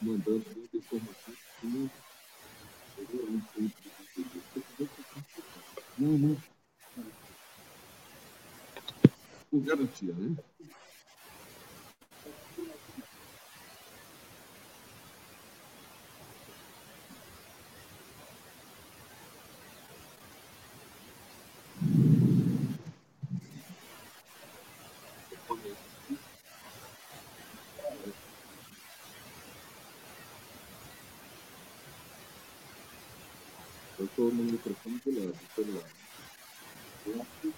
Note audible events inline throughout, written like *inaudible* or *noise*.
mandando muita informação. Não, não. Com garantia, né? Eu estou no microfone do lado, do celular. Eu acho que.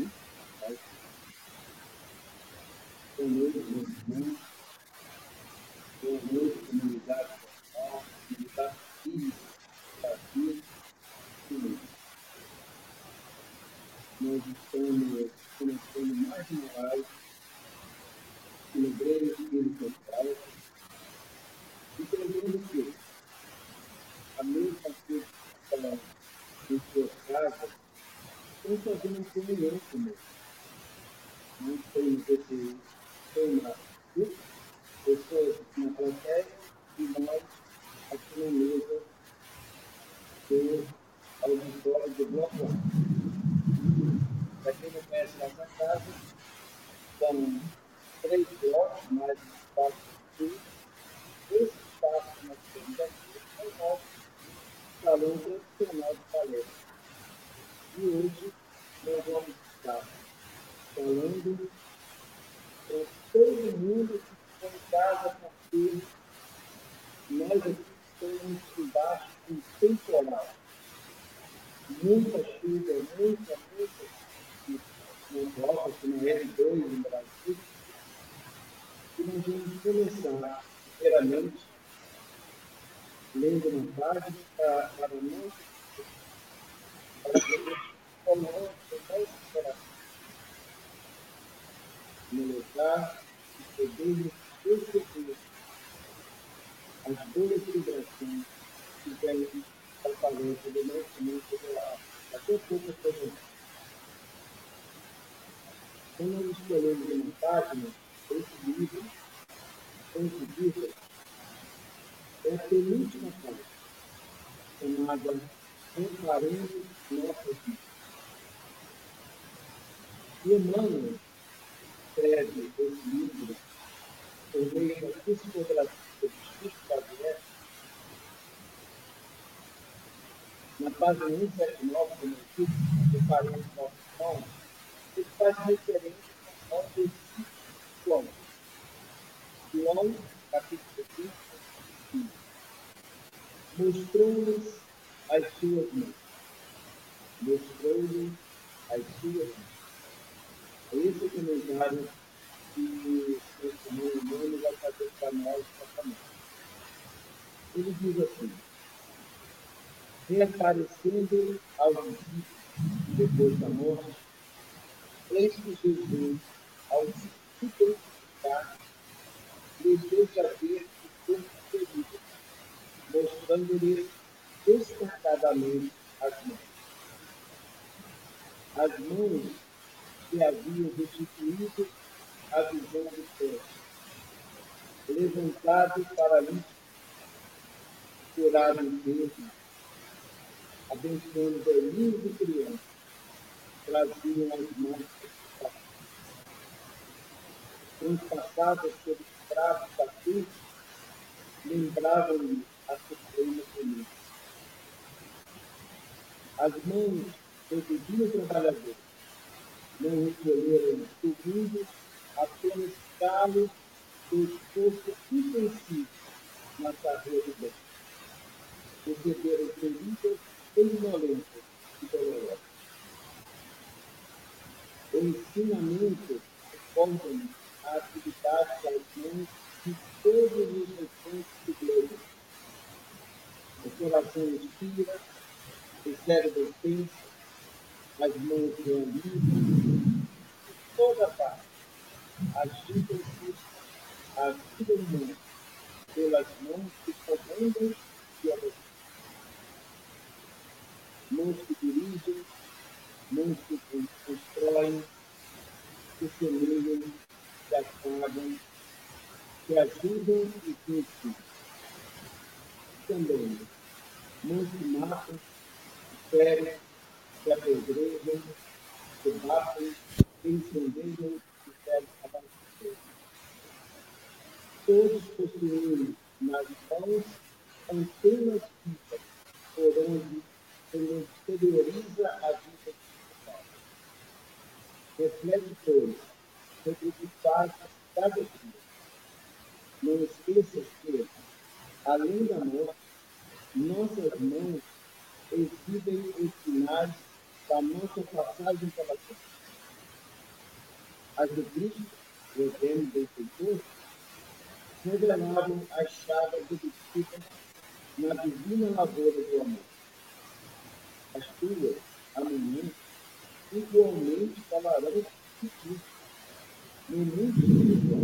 Né? Boa noite, meus irmãos. Boa noite, comunidade local, comunidade física, Brasil. Nós estamos começando mais uma live no Grêmio Espírito Central. E pregando o quê? A mesma coisa em casa, estão fazendo uma comunhão conosco. Nós temos esse tema pessoas na plateia e nós aqui na mesa do auditório do Bloco Para quem não conhece nossa casa, são três blocos, mais espaço aqui. Esse espaço que nós temos aqui é o nosso salão tradicional de palestra. E hoje nós vamos estar falando para todo mundo que está em casa, porque nós aqui estamos embaixo de um temporal. Muita chuva, muita, muita, no bloco, aqui no R2 no Brasil. E nós vamos começar, primeiramente, lendo uma para, para nós, para que comece nosso coração no lugar que podemos perceber as boas vibrações que vêm palestra do nosso mundo real. Até pouco. Quando escolhemos uma página, esse livro, de Vista, é a penúltima parte, chamada Encarando Nossas Vidas. E Emmanuel escreve esse livro por meio da psicografia do Chico Xavier, na página 179 do Notícias, Encarando Nossas Mãos, ele faz referência ao versículo João. João, capítulo 5, mostrou-lhes as suas mãos. Mostrou-lhes as suas mãos. É esse o comentário que o irmão humano vai fazer para nós também. Ele diz assim, reaparecendo aos discípulos depois da morte, eis que Jesus, ao se identificar, lhe deixa ver o corpo ferido mostrando-lhe destacadamente as mãos. As mãos que haviam restituído a visão do céu, levantado para lhe curar o enfermo, abençoando velhinhos e crianças, traziam as mãos transpassadas pelos traços da cruz, lembravam-lhe a suprema comida. As mãos do trabalhador não recolheram segundo apenas calo do esforço intensivo na carreira do bem. Receberam feridas ignorantes e dolorosas. O ensinamento responde a atividade das mãos de todos os restantes do globo o coração inspira, cérebro pensa, as mãos realizam, toda parte agitam-se a vida humana pelas mãos que comandam e obedecem. mãos que dirigem, mãos que constroem, que semeiam, que acabam, que ajudam e que ensinam. Também, mãos que matam, ferem, que apedrejam, que batem, que incendeiam e querem abastecer. Todos possuem nas mãos antenas vivas, por onde ele exterioriza a vida espiritual. Reflete, pois, sobre o que faz cada dia. Não esqueças que, além da morte, nossas mãos exibem os sinais da nossa passagem pela terra. As de Cristo, o eterno benfeitor, revelaram as chagas obtidas na divina lavoura do amor. As tuas, amanhã, igualmente falarão de ti. No mundo espiritual,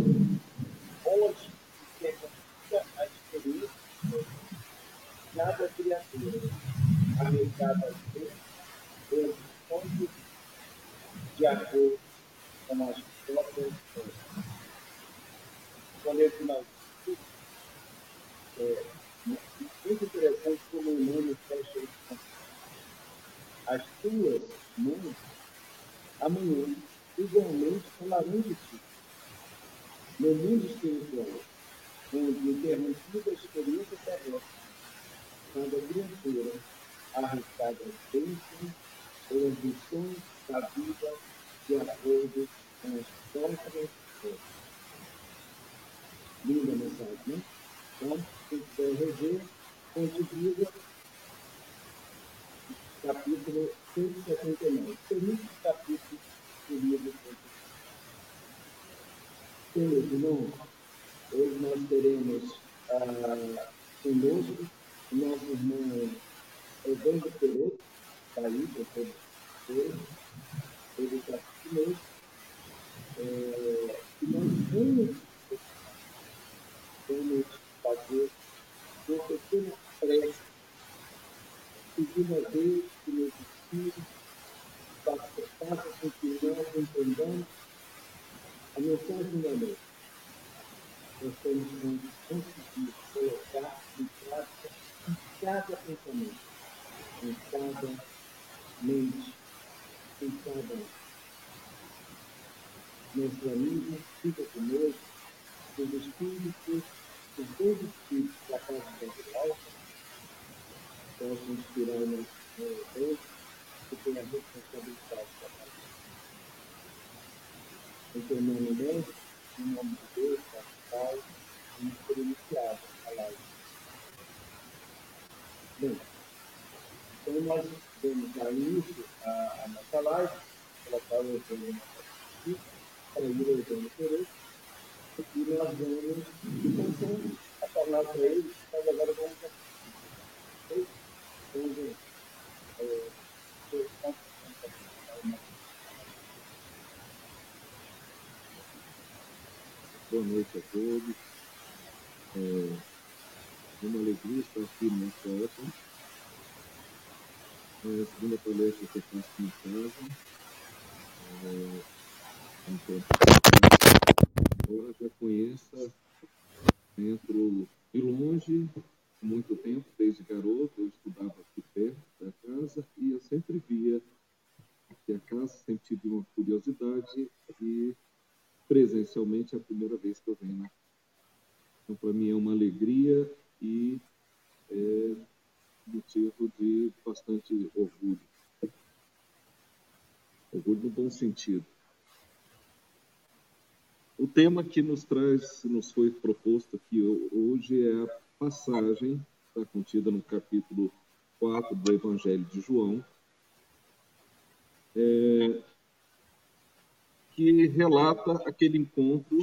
onde se exercita a experiência de cada criatura, americada a Deus, ou responde de acordo com as próprias forças. Quando ele finaliza, é, muito interessante como o nome fecha isso. As tuas mãos, amanhã, igualmente falarão de ti. No mundo espiritual, onde interrompida a experiência terrestre, quando a criatura arriscada bênçãos ou ambições da vida de acordo com as próprias forças. Linda mensagem, né? Então, quem quiser rever, contribua capítulo 179. Tem muitos capítulos do livro Senhores irmãos, hoje nós teremos ah, conosco o nosso irmão Evandro Pereira, está aí, doutor Pereira, ele está. É, e nós vamos, vamos fazer uma pequena prece, pedindo a Deus que nos ensine, faça com que nós entendamos a mensagem da lei. Nós temos que conseguir colocar em prática cada pensamento, em cada mente, em cada nosso amigo, fica conosco, os espíritos os dois espíritos da casa central possam inspirar o nosso Deus que tem a responsabilidade da casa. Em teu nome, Deus, em nome de Deus, Pai, vamos por iniciado a live. Bem, então nós vamos dar início à, nossa live, colocar o Evangelho aqui, para ir ao Evangelho Pereira e nós vamos começando a falar para eles, mas agora vamos vamos é, Boa noite a todos. É uma alegria estar aqui nessa época. É a segunda que eu faço em casa. É, embora já conheça, entro de longe, muito tempo, desde garoto, eu estudava aqui perto da casa e eu sempre via que a casa sempre tive uma curiosidade e presencialmente é a primeira vez que eu venho. Então, para mim é uma alegria e é motivo de bastante orgulho. Orgulho no bom sentido. O tema que nos traz, nos foi proposto aqui hoje é a passagem, está contida no capítulo 4 do Evangelho de João, é, que relata aquele encontro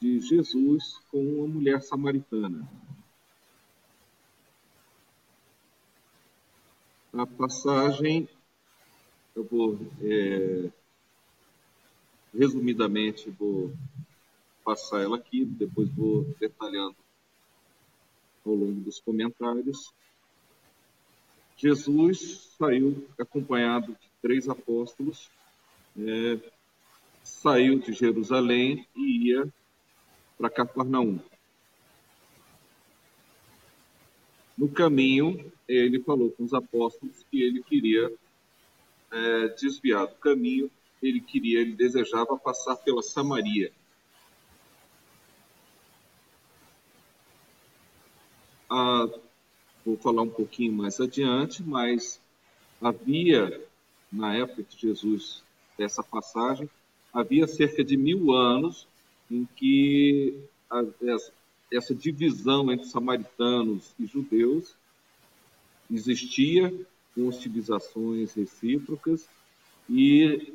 de Jesus com uma mulher samaritana. A passagem, eu vou é, Resumidamente, vou passar ela aqui, depois vou detalhando ao longo dos comentários, Jesus saiu acompanhado de três apóstolos, é, saiu de Jerusalém e ia para Cafarnaum. No caminho, ele falou com os apóstolos que ele queria é, desviar do caminho, ele queria, ele desejava passar pela Samaria. Ah, vou falar um pouquinho mais adiante, mas havia, na época de Jesus, dessa passagem, havia cerca de mil anos em que a, essa, essa divisão entre samaritanos e judeus existia, com hostilizações recíprocas, e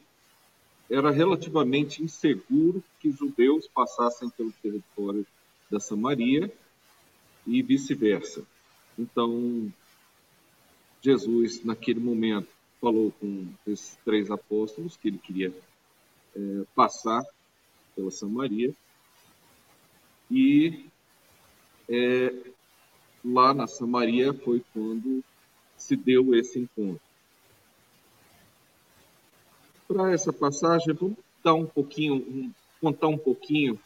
era relativamente inseguro que judeus passassem pelo território da Samaria e vice-versa. Então, Jesus, naquele momento, falou com esses três apóstolos que ele queria é, passar pela Samaria e é, lá na Samaria foi quando se deu esse encontro. Para essa passagem, vamos dar um pouquinho, contar um pouquinho,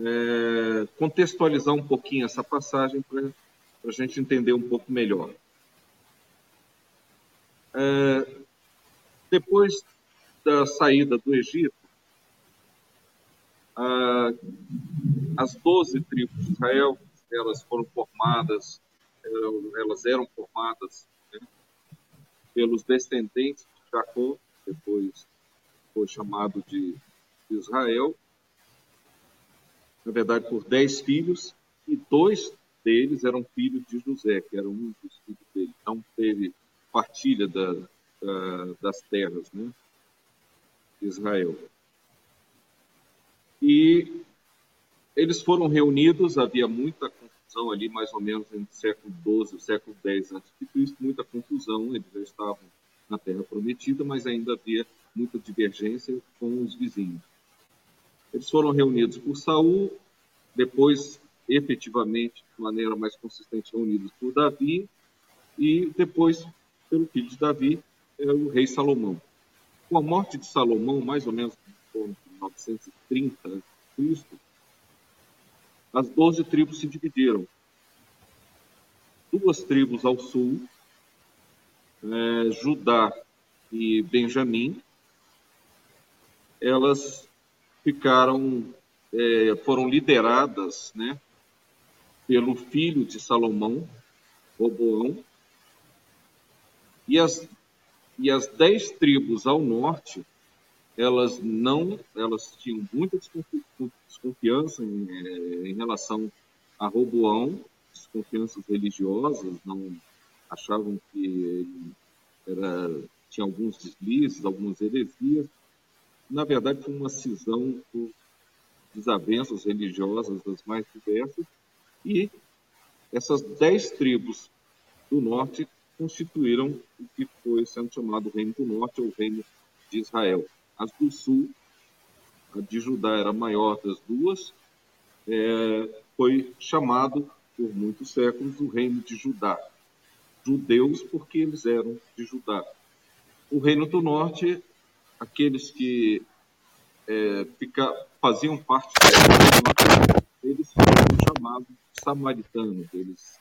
é, contextualizar um pouquinho essa passagem para a gente entender um pouco melhor. É, depois da saída do Egito, as doze tribos de Israel elas foram formadas, elas eram formadas né, pelos descendentes de Jacó, depois foi chamado de Israel, na verdade por dez filhos, e dois deles eram filhos de José, que era um dos filhos dele. Então teve partilha da, da, das terras né, de Israel. E eles foram reunidos, havia muita confusão ali, mais ou menos entre século XII e século X a.C., muita confusão, eles já estavam na Terra Prometida, mas ainda havia muita divergência com os vizinhos. Eles foram reunidos por Saul, depois efetivamente, de maneira mais consistente, reunidos por Davi, e depois pelo filho de Davi, é o rei Salomão. Com a morte de Salomão, mais ou menos em 930 a.C., as doze tribos se dividiram. Duas tribos ao sul, é, Judá e Benjamim, elas ficaram, é, foram lideradas, né, pelo filho de Salomão, Roboão, e as, e as dez tribos ao norte, elas não, elas tinham muita desconfiança em, eh, em relação a Roboão, desconfianças religiosas, não achavam que ele era, tinha alguns deslizes, algumas heresias. Na verdade, foi uma cisão por desavenças religiosas das mais diversas, e essas dez tribos do norte constituíram o que foi sendo chamado Reino do Norte ou Reino de Israel. As do Sul, a de Judá era a maior das duas, é, foi chamado por muitos séculos o Reino de Judá. Judeus, porque eles eram de Judá. O Reino do Norte, aqueles que é, fica, faziam parte do eles foram chamados samaritanos. Eles,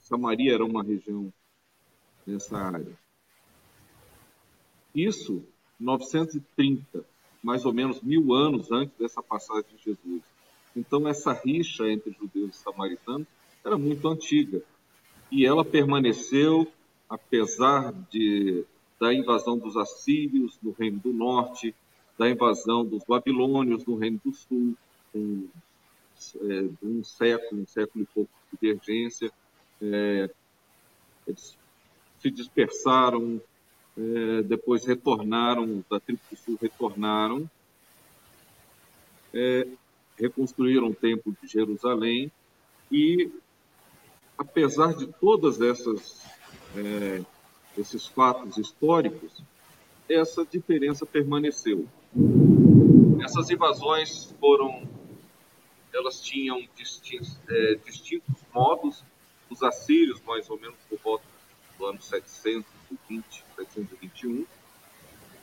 Samaria era uma região nessa área. Isso 930, mais ou menos mil anos antes dessa passagem de Jesus. Então, essa rixa entre judeus e samaritanos era muito antiga. E ela permaneceu, apesar de, da invasão dos assírios no Reino do Norte, da invasão dos babilônios no Reino do Sul, com é, um século, um século e pouco de divergência. É, eles se dispersaram, é, depois retornaram, da tribo do sul retornaram, é, reconstruíram o templo de Jerusalém e, apesar de todas essas é, esses fatos históricos, essa diferença permaneceu. Essas invasões foram, elas tinham distintos, é, distintos modos. Os assírios, mais ou menos por volta do ano 720, 721,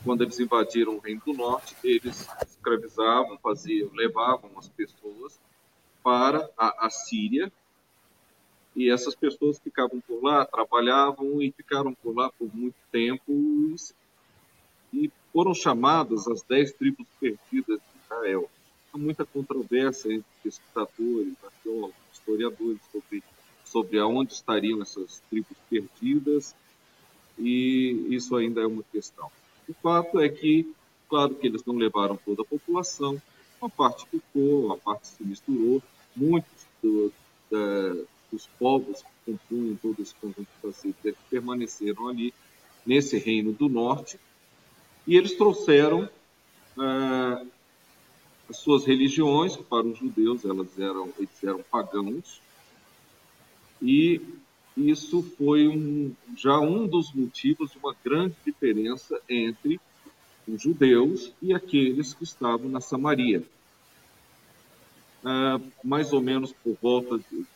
quando eles invadiram o Reino do Norte, eles escravizavam, faziam, levavam as pessoas para a, a Síria, e essas pessoas ficavam por lá, trabalhavam e ficaram por lá por muito tempo. E, foram chamadas as dez tribos perdidas de Israel. Há muita controvérsia entre pesquisadores, arqueólogos, historiadores sobre, sobre aonde estariam essas tribos perdidas e isso ainda é uma questão. O fato é que, claro que eles não levaram toda a população, uma parte ficou, uma parte se misturou, muitos do, da, os povos que compunham todo esse conjunto pacífico permaneceram ali, nesse reino do norte, e eles trouxeram ah, as suas religiões, que para os judeus elas eram, eles eram pagãos, e isso foi um, já um dos motivos de uma grande diferença entre os judeus e aqueles que estavam na Samaria. Ah, mais ou menos por volta de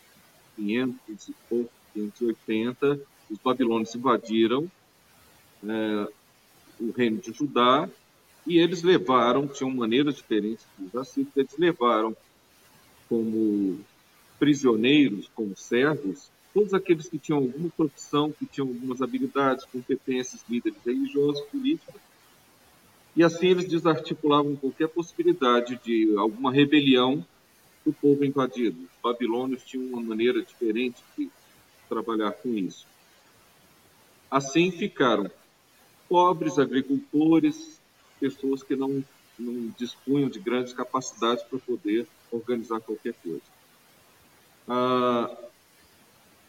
500 e pouco, 580, os babilônios invadiram é, o reino de Judá e eles levaram, tinham maneiras diferentes dos assírios, eles levaram como prisioneiros, como servos, todos aqueles que tinham alguma profissão, que tinham algumas habilidades, competências, líderes religiosos, políticos, e assim eles desarticulavam qualquer possibilidade de alguma rebelião do povo invadido. Os babilônios tinham uma maneira diferente de trabalhar com isso. Assim ficaram pobres agricultores, pessoas que não, não dispunham de grandes capacidades para poder organizar qualquer coisa. Ah,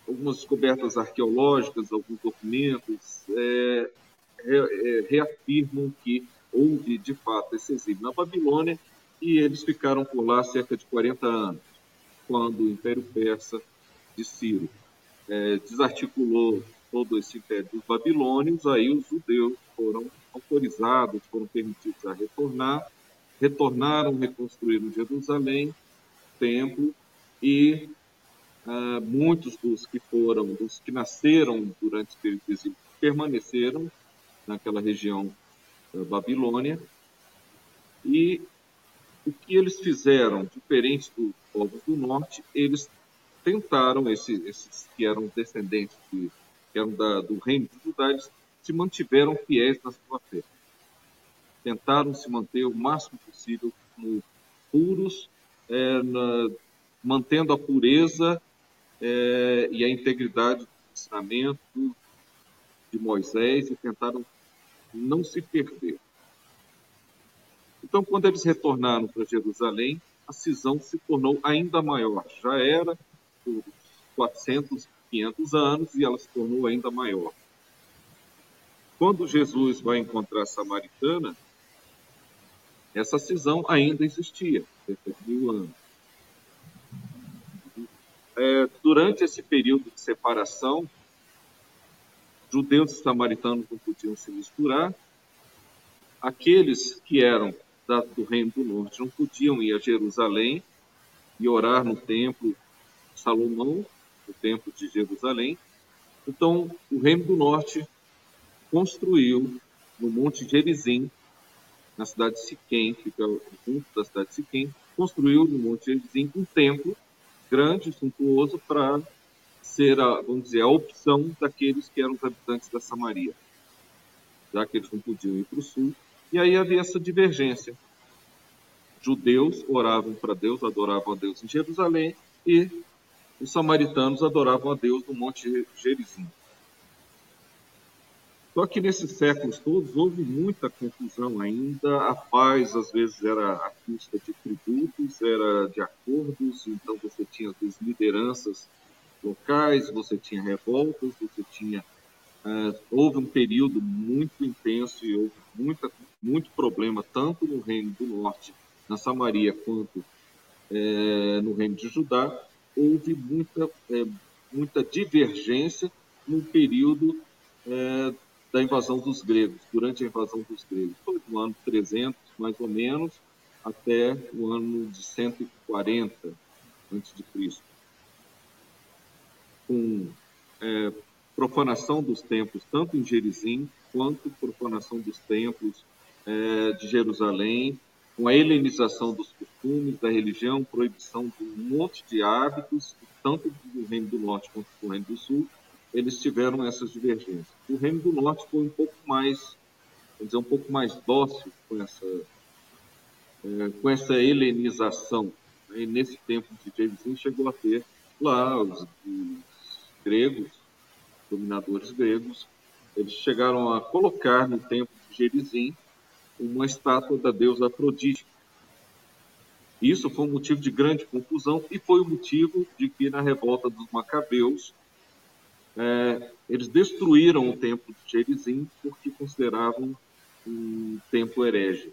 algumas descobertas arqueológicas, alguns documentos é, é, reafirmam que houve de fato esse exílio na Babilônia e eles ficaram por lá cerca de 40 anos, quando o Império Persa de Ciro é, desarticulou todo esse império dos babilônios, aí os judeus foram autorizados, foram permitidos a retornar, retornaram, reconstruíram Jerusalém, templo, e ah, muitos dos que foram, dos que nasceram durante esse período de exílio, permaneceram naquela região da Babilônia, e o que eles fizeram, diferente dos povos do norte, eles tentaram, esses, esses que eram descendentes de, que eram da, do reino de Judá, eles se mantiveram fiéis na sua fé. Tentaram se manter o máximo possível puros, é, na, mantendo a pureza é, e a integridade do ensinamento de Moisés e tentaram não se perder. Então, quando eles retornaram para Jerusalém, a cisão se tornou ainda maior. Já era por 400, 500 anos e ela se tornou ainda maior. Quando Jesus vai encontrar a samaritana, essa cisão ainda existia, cerca de mil anos. É, durante esse período de separação, judeus e samaritanos não podiam se misturar. Aqueles que eram da, do Reino do Norte não podiam ir a Jerusalém e orar no templo Salomão, o templo de Jerusalém. Então, o Reino do Norte construiu no Monte Gerizim, na cidade de Siquém, fica junto da cidade de Siquém, construiu no Monte Gerizim um templo grande, suntuoso, para ser, a, vamos dizer, a opção daqueles que eram os habitantes da Samaria, já que eles não podiam ir para o sul, e aí havia essa divergência. Judeus oravam para Deus, adoravam a Deus em Jerusalém, e os samaritanos adoravam a Deus no Monte Gerizim. Só que nesses séculos todos houve muita confusão ainda. A paz, às vezes, era à custa de tributos, era de acordos, então você tinha as lideranças locais, você tinha revoltas, você tinha. Uh, houve um período muito intenso e houve muita, muito problema, tanto no Reino do Norte, na Samaria, quanto é, no Reino de Judá. Houve muita, é, muita divergência no período da invasão dos gregos, durante a invasão dos gregos. Foi do ano 300, mais ou menos, até o ano de 140 a.C. Com é, profanação dos templos, tanto em Gerizim quanto profanação dos templos é, de Jerusalém, com a helenização dos costumes, da religião, proibição de um monte de hábitos, tanto do Reino do Norte quanto do Reino do Sul, eles tiveram essas divergências. O Reino do Norte foi um pouco mais, vamos dizer, um pouco mais dócil com essa, é, com essa helenização. E nesse tempo de Jameson chegou a ter lá os, os gregos, dominadores gregos, eles chegaram a colocar no templo de Gerizim uma estátua da deusa Afrodite. Isso foi um motivo de grande confusão e foi o motivo de que na revolta dos Macabeus é, eles destruíram o templo de Gerizim porque consideravam um templo herege.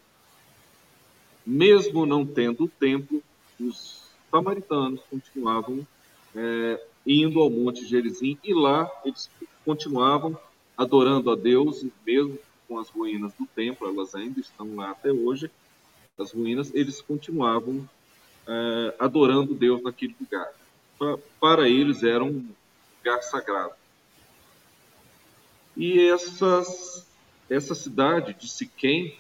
Mesmo não tendo o templo, os samaritanos continuavam é, indo ao Monte Gerizim e lá eles continuavam adorando a Deus, mesmo com as ruínas do templo, elas ainda estão lá até hoje, as ruínas, eles continuavam é, adorando Deus naquele lugar. Para eles era um lugar sagrado. E essas, essa cidade de Siquém,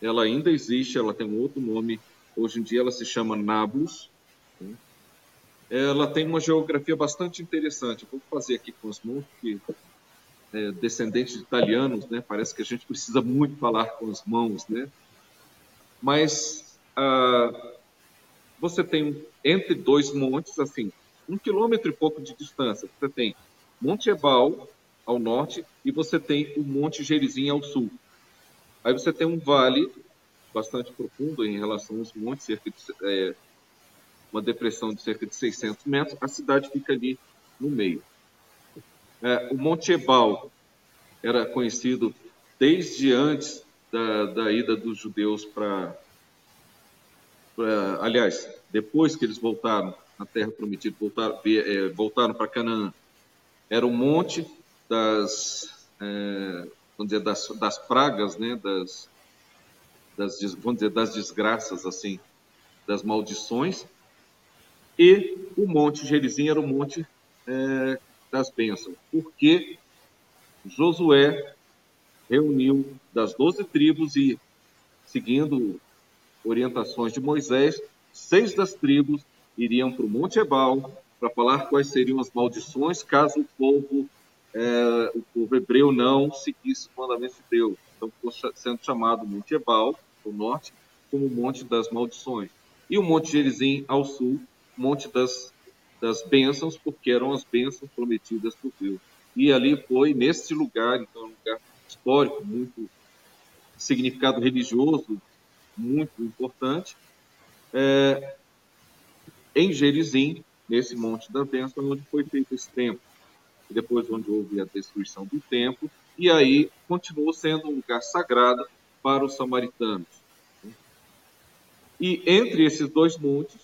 ela ainda existe, ela tem um outro nome, hoje em dia ela se chama Nablus. Né? Ela tem uma geografia bastante interessante. vou fazer aqui com as mãos, porque é, descendentes de italianos, né? Parece que a gente precisa muito falar com as mãos, né? Mas ah, você tem entre dois montes, assim, um quilômetro e pouco de distância. Você tem Monte Ebal ao norte e você tem o Monte Gerizim ao sul. Aí você tem um vale bastante profundo em relação aos montes, cerca de é, uma depressão de cerca de 600 metros. A cidade fica ali no meio. É, o Monte Ebal era conhecido desde antes da, da ida dos judeus para. Aliás, depois que eles voltaram na Terra Prometida, voltaram, é, voltaram para Canaã, era o monte das, é, vamos dizer, das, das pragas, né, das, das, vamos dizer, das desgraças, assim, das maldições, e o monte Gerizim era o monte é, das bênçãos, porque Josué reuniu das doze tribos e, seguindo orientações de Moisés, seis das tribos iriam para o Monte Ebal para falar quais seriam as maldições caso o povo, é, o povo hebreu não seguisse os mandamentos de Deus. Então, ficou sendo chamado Monte Ebal, ao norte, como o Monte das Maldições. E o Monte Gerizim, ao sul, Monte das das bênçãos, porque eram as bênçãos prometidas por Deus. E ali foi, nesse lugar, então, um lugar histórico, muito significado religioso, muito importante, é, em Gerizim, nesse Monte da Bênção, onde foi feito esse templo. Depois onde houve a destruição do templo, e aí continuou sendo um lugar sagrado para os samaritanos. E entre esses dois montes,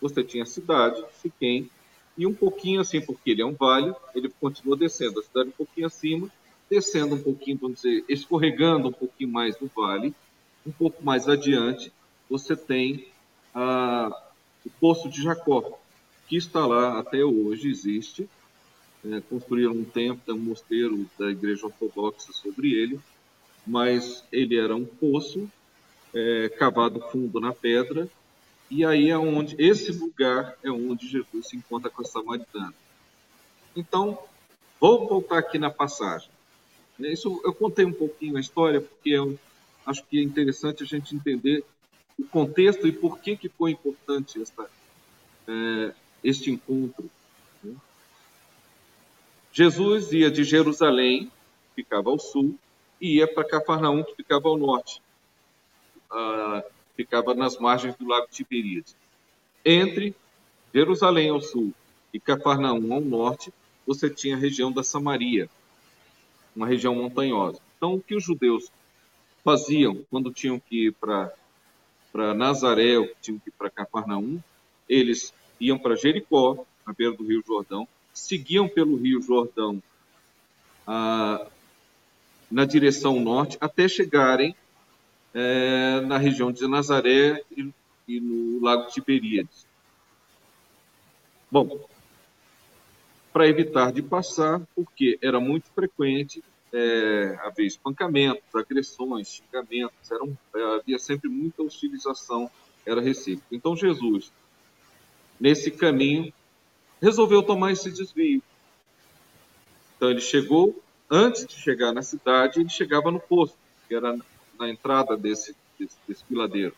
você tinha a cidade, Siquém, e um pouquinho assim, porque ele é um vale, ele continua descendo a cidade um pouquinho acima, descendo um pouquinho, vamos dizer, escorregando um pouquinho mais no vale, um pouco mais adiante, você tem ah, o Poço de Jacó, que está lá até hoje, existe. É, construíram um templo, um mosteiro da Igreja Ortodoxa sobre ele, mas ele era um poço é, cavado fundo na pedra e aí é onde, esse lugar é onde Jesus se encontra com a samaritana. Então, vou voltar aqui na passagem. Isso eu contei um pouquinho a história porque eu acho que é interessante a gente entender o contexto e por que que foi importante esta, é, este encontro. Né? Jesus ia de Jerusalém, que ficava ao sul, e ia para Cafarnaum, que ficava ao norte. Ah, ficava nas margens do lago Tiberíades. Entre Jerusalém ao sul e Cafarnaum ao norte, você tinha a região da Samaria, uma região montanhosa. Então, o que os judeus faziam quando tinham que ir para para Nazaré, ou tinham que ir para Cafarnaum, eles iam para Jericó, na beira do Rio Jordão, seguiam pelo Rio Jordão ah, na direção norte, até chegarem é, na região de Nazaré e, e no Lago Tiberíades. Bom, para evitar de passar, porque era muito frequente é, haver espancamentos, agressões, xingamentos, eram, é, havia sempre muita hostilização, era recíproco. Então Jesus, nesse caminho, resolveu tomar esse desvio. Então ele chegou, antes de chegar na cidade, ele chegava no posto, que era na entrada desse, desse, desse piladeiro.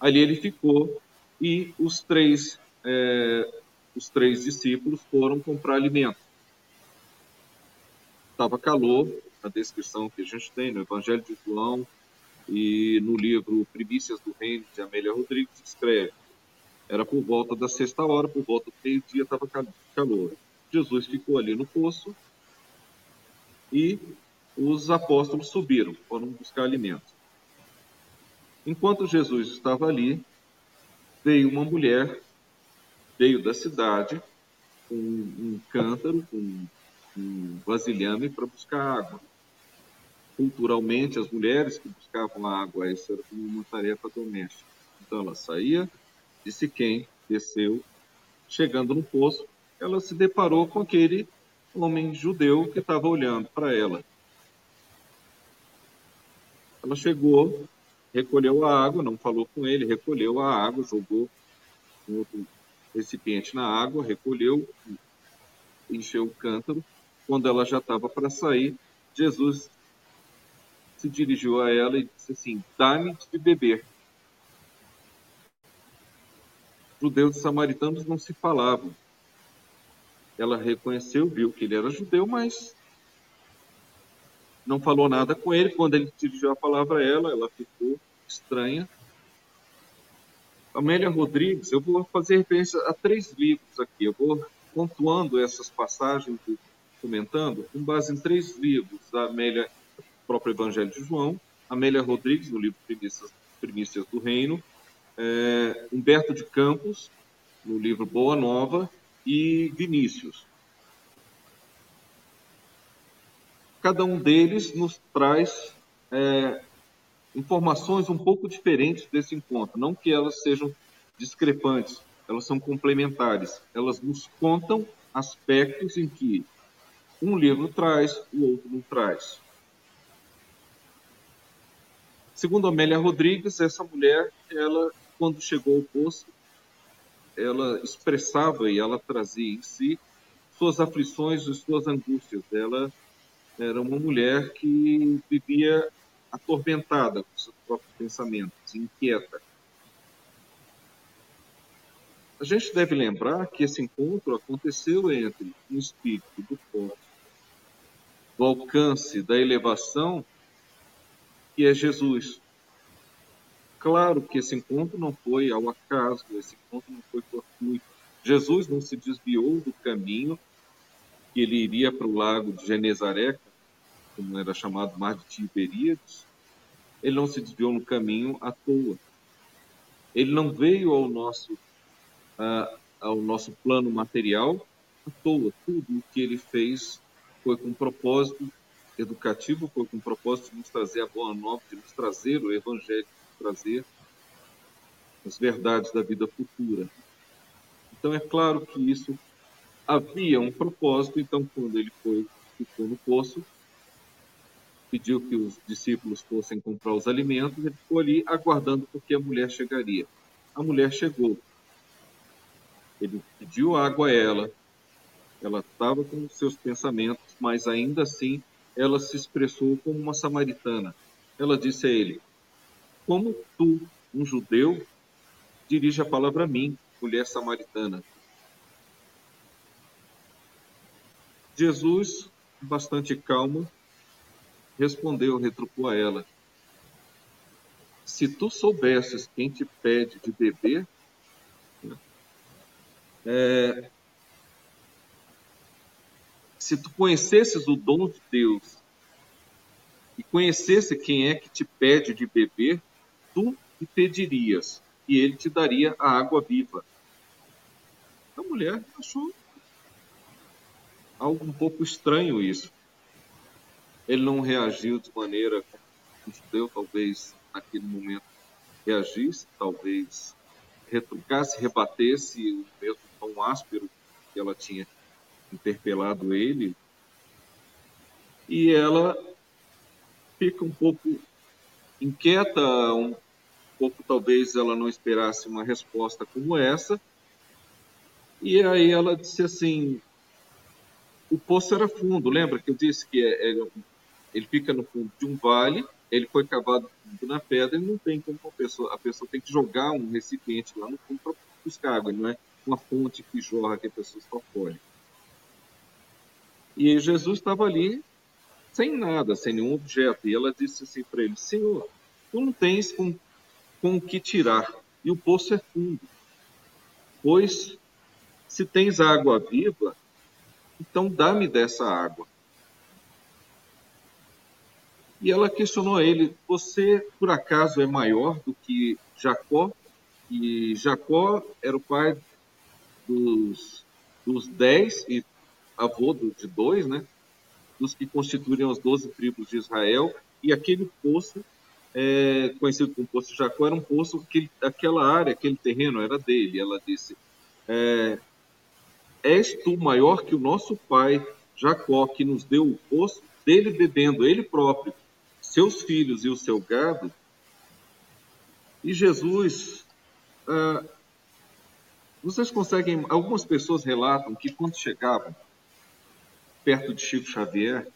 Ali ele ficou e os três, é, os três discípulos foram comprar alimento. Estava calor, a descrição que a gente tem no Evangelho de João e no livro Primícias do Reino de Amélia Rodrigues escreve. Era por volta da sexta hora, por volta do meio-dia estava calor. Jesus ficou ali no poço e os apóstolos subiram, foram buscar alimento. Enquanto Jesus estava ali, veio uma mulher, veio da cidade, com um cântaro, com um vasilhame para buscar água. Culturalmente, as mulheres que buscavam água, isso era como uma tarefa doméstica. Então, ela saía de Siquém, desceu, chegando no poço, ela se deparou com aquele homem judeu que estava olhando para ela. Ela chegou, recolheu a água, não falou com ele, recolheu a água, jogou um outro recipiente na água, recolheu, encheu o cântaro. Quando ela já estava para sair, Jesus se dirigiu a ela e disse assim: Dá-me de beber. Judeus e samaritanos não se falavam. Ela reconheceu, viu que ele era judeu, mas não falou nada com ele. Quando ele dirigiu a palavra a ela, ela ficou estranha. Amélia Rodrigues, eu vou fazer referência a três livros aqui. Eu vou pontuando essas passagens, comentando, com base em três livros da Amélia, próprio Evangelho de João, Amélia Rodrigues, no livro Primícias, Primícias do Reino, é, Humberto de Campos, no livro Boa Nova, e Vinícius. Cada um deles nos traz é, informações um pouco diferentes desse encontro. Não que elas sejam discrepantes, elas são complementares. Elas nos contam aspectos em que um livro traz, o outro não traz. Segundo Amélia Rodrigues, essa mulher, ela, quando chegou ao poço, ela expressava e ela trazia em si suas aflições e suas angústias. Ela era uma mulher que vivia atormentada com seus próprios pensamentos, inquieta. A gente deve lembrar que esse encontro aconteceu entre um espírito do corpo, do alcance, da elevação, que é Jesus. Claro que esse encontro não foi ao acaso, esse encontro não foi fortuito. Jesus não se desviou do caminho que ele iria para o lago de Genezaré, como era chamado Mar de Tiberíades, ele não se desviou no caminho à toa. Ele não veio ao nosso, uh, ao nosso plano material à toa. Tudo o que ele fez foi com propósito educativo, foi com propósito de nos trazer a boa nova, de nos trazer o evangelho, de nos trazer as verdades da vida futura. Então é claro que isso havia um propósito, então quando ele foi ficou no poço, pediu que os discípulos fossem comprar os alimentos, ele ficou ali aguardando porque a mulher chegaria. A mulher chegou. Ele pediu água a ela. Ela estava com seus pensamentos, mas ainda assim ela se expressou como uma samaritana. Ela disse a ele: Como tu, um judeu, dirige a palavra a mim, mulher samaritana? Jesus, bastante calmo, Respondeu, retrucou a ela: Se tu soubesses quem te pede de beber, é, se tu conhecesses o dom de Deus e conhecesse quem é que te pede de beber, tu lhe pedirias e ele te daria a água viva. A mulher achou algo um pouco estranho isso ele não reagiu de maneira como o judeu talvez naquele momento reagisse, talvez retrucasse, rebatesse o mesmo tom áspero que ela tinha interpelado ele, e ela fica um pouco inquieta, um pouco talvez ela não esperasse uma resposta como essa, e aí ela disse assim, o poço era fundo, lembra que eu disse que é, é, ele fica no fundo de um vale, ele foi cavado na pedra e não tem como a pessoa, a pessoa tem que jogar um recipiente lá no fundo para buscar água, não é uma fonte que jorra que a pessoa só colhe. E Jesus estava ali sem nada, sem nenhum objeto, e ela disse assim para ele: Senhor, tu não tens com, com o que tirar, e o poço é fundo. Pois se tens água viva, então dá-me dessa água. E ela questionou ele: Você por acaso é maior do que Jacó? E Jacó era o pai dos, dos dez e avô de dois, né? Dos que constituíam as doze tribos de Israel. E aquele poço, é, conhecido como Poço de Jacó, era um poço que aquela área, aquele terreno era dele. Ela disse: é, És tu maior que o nosso pai Jacó, que nos deu o poço dele bebendo, ele próprio, seus filhos e o seu gado? E Jesus ah, vocês conseguem. Algumas pessoas relatam que quando chegavam perto de Chico Xavier,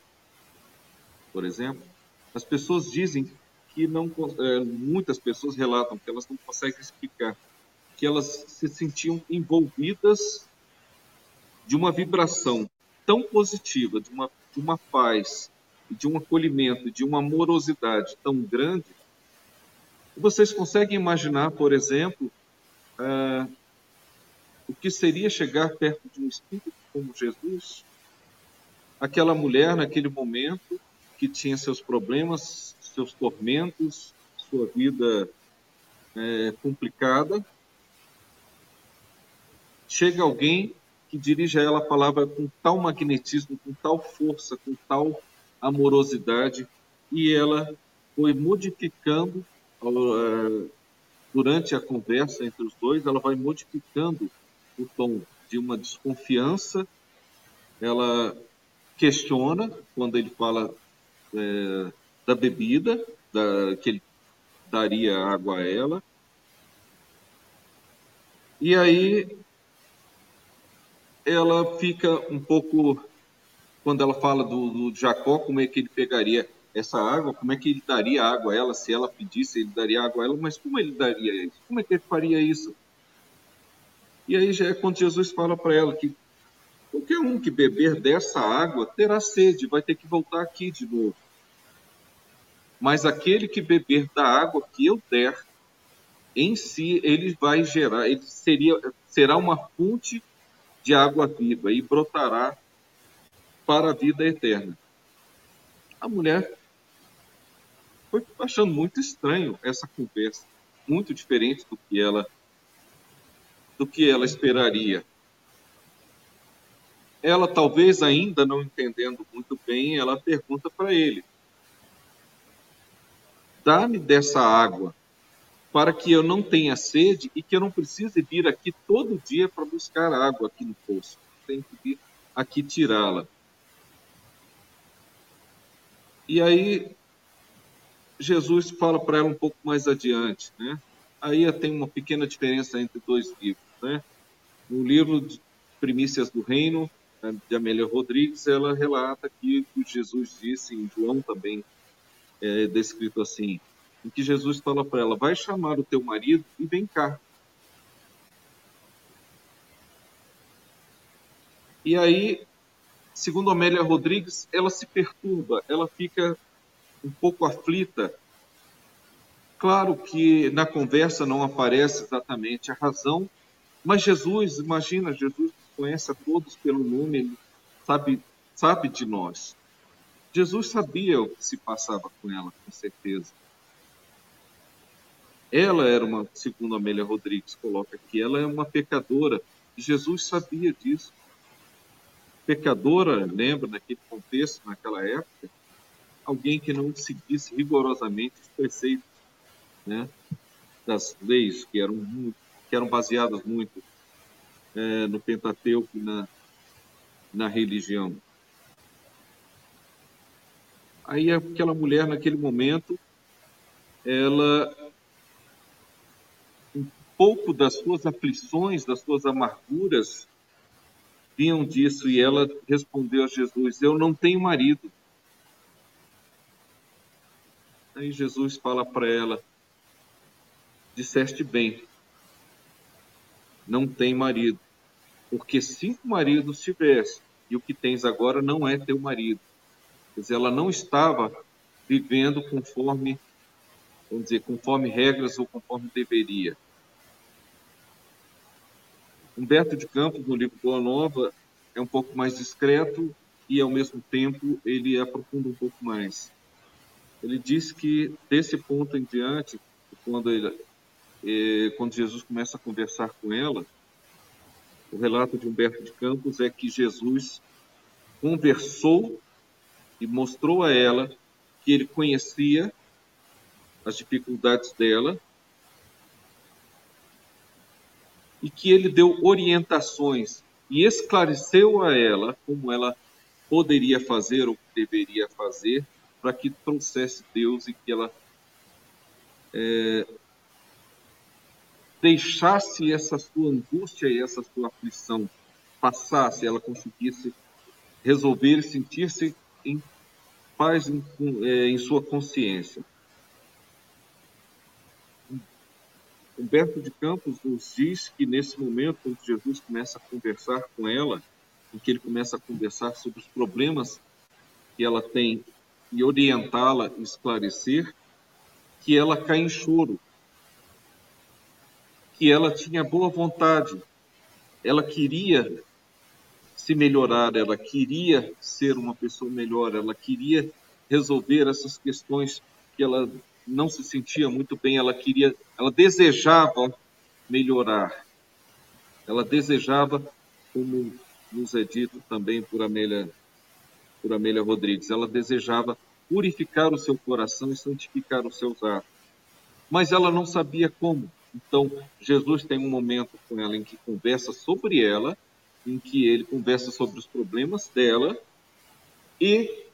por exemplo, as pessoas dizem que não. É, muitas pessoas relatam que elas não conseguem explicar, que elas se sentiam envolvidas de uma vibração tão positiva, de uma, de uma paz, de um acolhimento, de uma amorosidade tão grande. Vocês conseguem imaginar, por exemplo, ah, o que seria chegar perto de um espírito como Jesus? Aquela mulher, naquele momento, que tinha seus problemas, seus tormentos, sua vida é, complicada, chega alguém que dirige a ela a palavra com tal magnetismo, com tal força, com tal amorosidade, e ela foi modificando uh, durante a conversa entre os dois, ela vai modificando o tom de uma desconfiança, ela questiona quando ele fala é, da bebida, da, que ele daria água a ela. E aí ela fica um pouco, quando ela fala do, do Jacó, como é que ele pegaria essa água, como é que ele daria água a ela, se ela pedisse, ele daria água a ela, mas como ele daria isso? Como é que ele faria isso? E aí já é quando Jesus fala para ela que qualquer um que beber dessa água terá sede, vai ter que voltar aqui de novo. Mas aquele que beber da água que eu der, em si ele vai gerar, ele seria, será uma fonte de água viva e brotará para a vida eterna. A mulher foi achando muito estranho essa conversa, muito diferente do que ela do que ela esperaria. Ela talvez ainda não entendendo muito bem, ela pergunta para ele: Dá-me dessa água para que eu não tenha sede e que eu não precise vir aqui todo dia para buscar água aqui no poço. Tenho que vir aqui tirá-la. E aí Jesus fala para ela um pouco mais adiante, né? Aí tem uma pequena diferença entre dois livros, né? No livro de Primícias do Reino, de Amélia Rodrigues, ela relata que Jesus disse, em João também é descrito assim, em que Jesus fala para ela, vai chamar o teu marido e vem cá. E aí, segundo Amélia Rodrigues, ela se perturba, ela fica um pouco aflita. Claro que na conversa não aparece exatamente a razão, mas Jesus, imagina, Jesus conhece a todos pelo nome, sabe, sabe de nós. Jesus sabia o que se passava com ela, com certeza. Ela era uma, segundo Amélia Rodrigues coloca aqui, ela é uma pecadora. Jesus sabia disso. Pecadora, lembra, naquele contexto, naquela época, alguém que não seguisse rigorosamente os preceitos né, das leis que eram, que eram baseadas muito é, no Pentateuco na, na religião. Aí aquela mulher, naquele momento, ela, um pouco das suas aflições, das suas amarguras, vinham disso, e ela respondeu a Jesus: Eu não tenho marido. Aí Jesus fala para ela: Disseste bem, não tem marido, porque cinco maridos tiveste, e o que tens agora não é teu marido. Quer dizer, ela não estava vivendo conforme, vamos dizer, conforme regras ou conforme deveria. Humberto de Campos, no livro Boa Nova, é um pouco mais discreto e, ao mesmo tempo, ele aprofunda um pouco mais. Ele diz que, desse ponto em diante, quando, ele, eh, quando Jesus começa a conversar com ela, o relato de Humberto de Campos é que Jesus conversou e mostrou a ela que ele conhecia as dificuldades dela e que ele deu orientações e esclareceu a ela como ela poderia fazer ou deveria fazer para que trouxesse Deus e que ela é, deixasse essa sua angústia e essa sua aflição passasse, ela conseguisse resolver e sentir-se em paz em, é, em sua consciência. Humberto de Campos nos diz que nesse momento, quando Jesus começa a conversar com ela, em que ele começa a conversar sobre os problemas que ela tem e orientá-la, esclarecer, que ela cai em choro, que ela tinha boa vontade, ela queria se melhorar, ela queria ser uma pessoa melhor, ela queria resolver essas questões que ela não se sentia muito bem, ela queria, ela desejava melhorar. Ela desejava, como nos é dito também por Amélia, por Amélia Rodrigues, ela desejava purificar o seu coração e santificar os seus atos. Mas ela não sabia como. Então, Jesus tem um momento com ela em que conversa sobre ela, em que ele conversa sobre os problemas dela e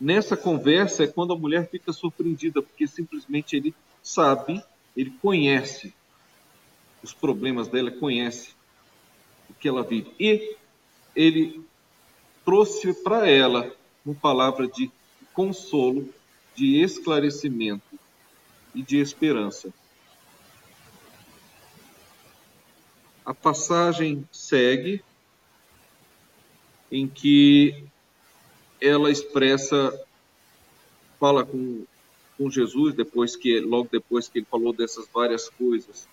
Nessa conversa é quando a mulher fica surpreendida, porque simplesmente ele sabe, ele conhece os problemas dela, conhece o que ela vive. E ele trouxe para ela uma palavra de consolo, de esclarecimento e de esperança. A passagem segue em que ela expressa, fala com, com Jesus depois que logo depois que ele falou dessas várias coisas.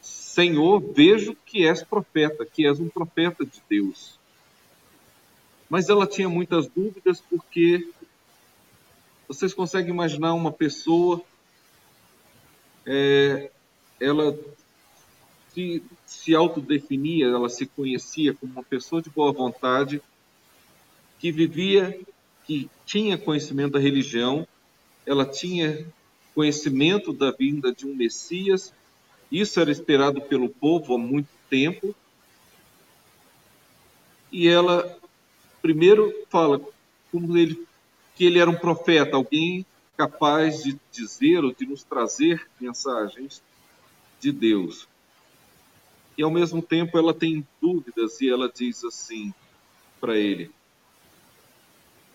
Senhor, vejo que és profeta, que és um profeta de Deus. Mas ela tinha muitas dúvidas porque vocês conseguem imaginar uma pessoa, é, ela se, se autodefinia, ela se conhecia como uma pessoa de boa vontade, que vivia, que tinha conhecimento da religião, ela tinha conhecimento da vinda de um Messias, isso era esperado pelo povo há muito tempo. E ela primeiro fala como ele que ele era um profeta, alguém capaz de dizer ou de nos trazer mensagens de Deus. E ao mesmo tempo ela tem dúvidas e ela diz assim para ele: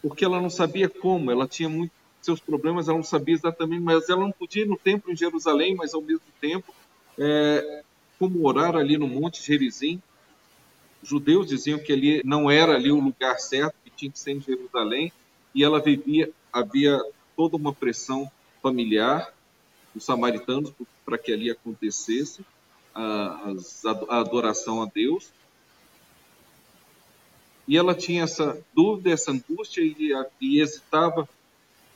porque ela não sabia como, ela tinha muitos seus problemas, ela não sabia exatamente, mas ela não podia ir no templo em Jerusalém, mas ao mesmo tempo, é, como orar ali no Monte Gerizim. Os judeus diziam que ali não era ali o lugar certo, que tinha que ser em Jerusalém, e ela vivia, havia toda uma pressão familiar dos samaritanos para que ali acontecesse a, a adoração a Deus, e ela tinha essa dúvida, essa angústia e, e hesitava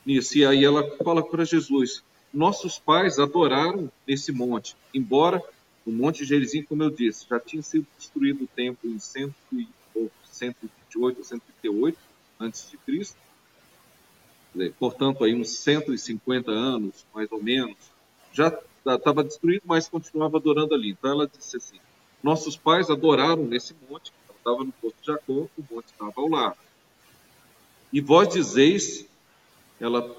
nisso. E aí ela fala para Jesus: Nossos pais adoraram nesse monte, embora o Monte Gerizim, como eu disse, já tinha sido destruído o templo em 128 ou 138 antes de Cristo. Portanto, aí uns 150 anos, mais ou menos, já estava destruído, mas continuava adorando ali. Então ela disse assim: Nossos pais adoraram nesse monte, ela estava no Porto de Jacó, o monte estava ao lado. E vós dizeis, ela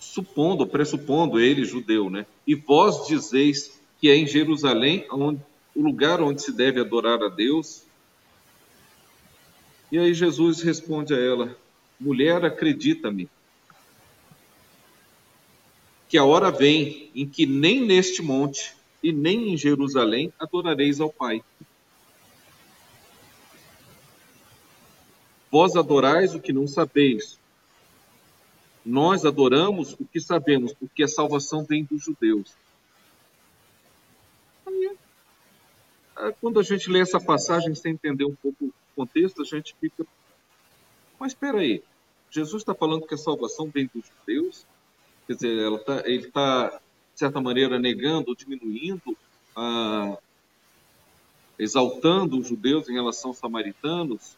supondo, pressupondo ele judeu, né? E vós dizeis que é em Jerusalém onde, o lugar onde se deve adorar a Deus. E aí Jesus responde a ela: Mulher, acredita-me, que a hora vem em que nem neste monte e nem em Jerusalém adorareis ao Pai. Vós adorais o que não sabeis. Nós adoramos o que sabemos, porque a salvação vem dos judeus. É, quando a gente lê essa passagem sem entender um pouco o contexto, a gente fica. Mas espera aí, Jesus está falando que a salvação vem dos judeus? Quer dizer, tá, ele está, de certa maneira, negando, diminuindo, ah, exaltando os judeus em relação aos samaritanos.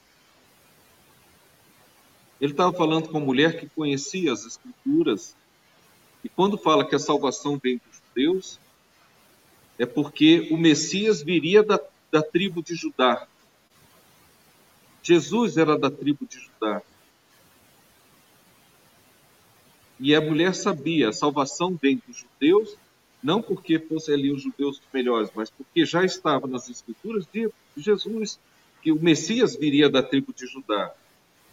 Ele estava falando com uma mulher que conhecia as Escrituras, e quando fala que a salvação vem dos judeus, é porque o Messias viria da, da tribo de Judá. Jesus era da tribo de Judá. E a mulher sabia, a salvação vem dos judeus, não porque fossem ali os judeus melhores, mas porque já estava nas escrituras de Jesus, que o Messias viria da tribo de Judá.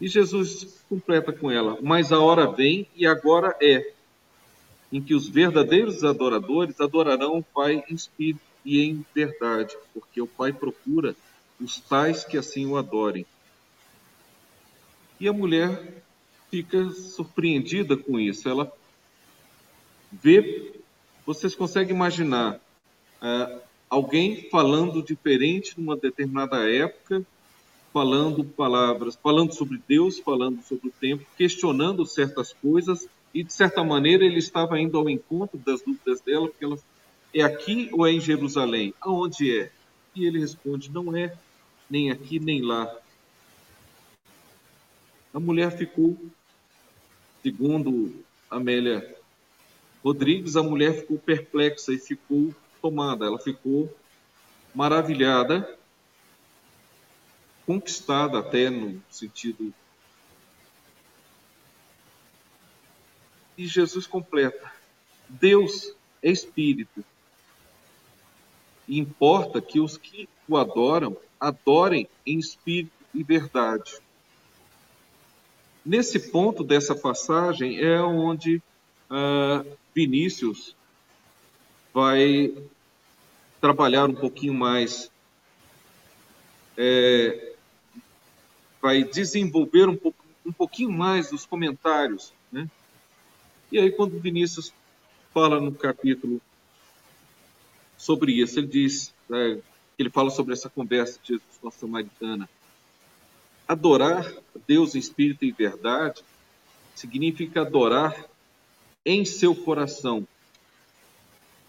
E Jesus completa com ela: Mas a hora vem e agora é, em que os verdadeiros adoradores adorarão o Pai em espírito e em verdade, porque o Pai procura os tais que assim o adorem. E a mulher fica surpreendida com isso. Ela vê, vocês conseguem imaginar é, alguém falando diferente numa determinada época, falando palavras, falando sobre Deus, falando sobre o tempo, questionando certas coisas e de certa maneira ele estava indo ao encontro das dúvidas dela, porque ela é aqui ou é em Jerusalém? Aonde é? E ele responde: não é nem aqui nem lá. A mulher ficou Segundo Amélia Rodrigues, a mulher ficou perplexa e ficou tomada, ela ficou maravilhada, conquistada até no sentido. E Jesus completa: Deus é espírito. E importa que os que o adoram, adorem em espírito e verdade. Nesse ponto dessa passagem é onde uh, Vinícius vai trabalhar um pouquinho mais, é, vai desenvolver um, pouco, um pouquinho mais os comentários. Né? E aí, quando Vinícius fala no capítulo sobre isso, ele diz, é, ele fala sobre essa conversa de Jesus com a samaritana. Adorar Deus espírito e verdade significa adorar em seu coração,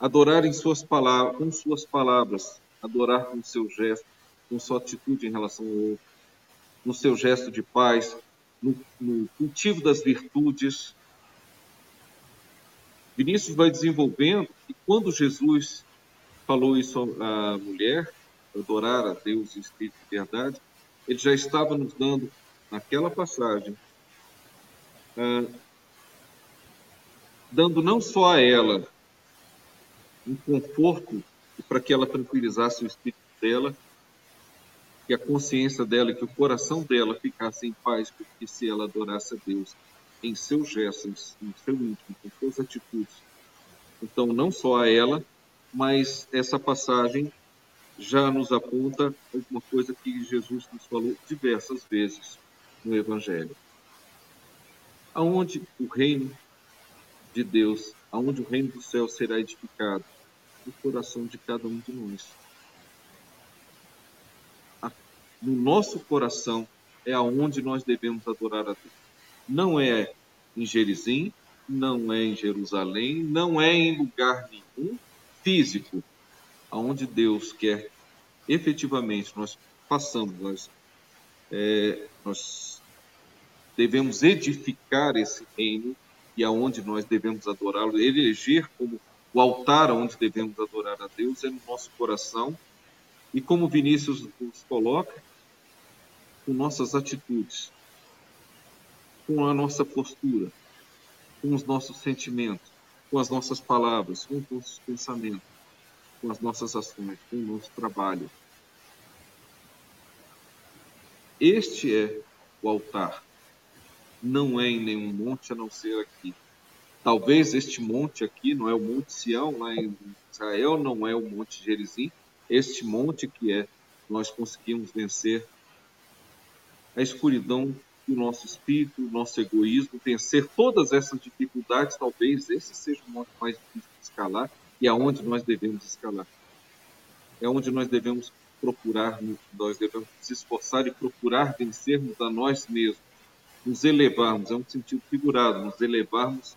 adorar em suas palavras, com suas palavras, adorar com seu gesto, com sua atitude em relação ao outro, no seu gesto de paz, no, no cultivo das virtudes. Vinícius vai desenvolvendo e quando Jesus falou isso à mulher, adorar a Deus espírito e verdade, ele já estava nos dando, naquela passagem, ah, dando não só a ela um conforto para que ela tranquilizasse o espírito dela, que a consciência dela, que o coração dela ficasse em paz, porque se ela adorasse a Deus em seus gestos, em seu íntimo, com suas atitudes, então não só a ela, mas essa passagem já nos aponta alguma coisa que Jesus nos falou diversas vezes no Evangelho. Aonde o reino de Deus, aonde o reino do céu será edificado? No coração de cada um de nós. No nosso coração é aonde nós devemos adorar a Deus. Não é em Gerizim, não é em Jerusalém, não é em lugar nenhum físico, aonde Deus quer efetivamente nós passamos, nós, é, nós devemos edificar esse reino e aonde nós devemos adorá-lo, eleger como o altar onde devemos adorar a Deus é no nosso coração. E como Vinícius nos coloca, com nossas atitudes, com a nossa postura, com os nossos sentimentos, com as nossas palavras, com os nossos pensamentos, com as nossas ações, com o nosso trabalho. Este é o altar. Não é em nenhum monte a não ser aqui. Talvez este monte aqui não é o Monte Sião, lá em Israel, não é o Monte Gerizim. Este monte que é, nós conseguimos vencer a escuridão do nosso espírito, o nosso egoísmo, vencer todas essas dificuldades, talvez esse seja o monte mais difícil de escalar e aonde nós devemos escalar. É onde nós devemos procurar, nós devemos nos esforçar e procurar vencermos a nós mesmos, nos elevarmos, é um sentido figurado, nos elevarmos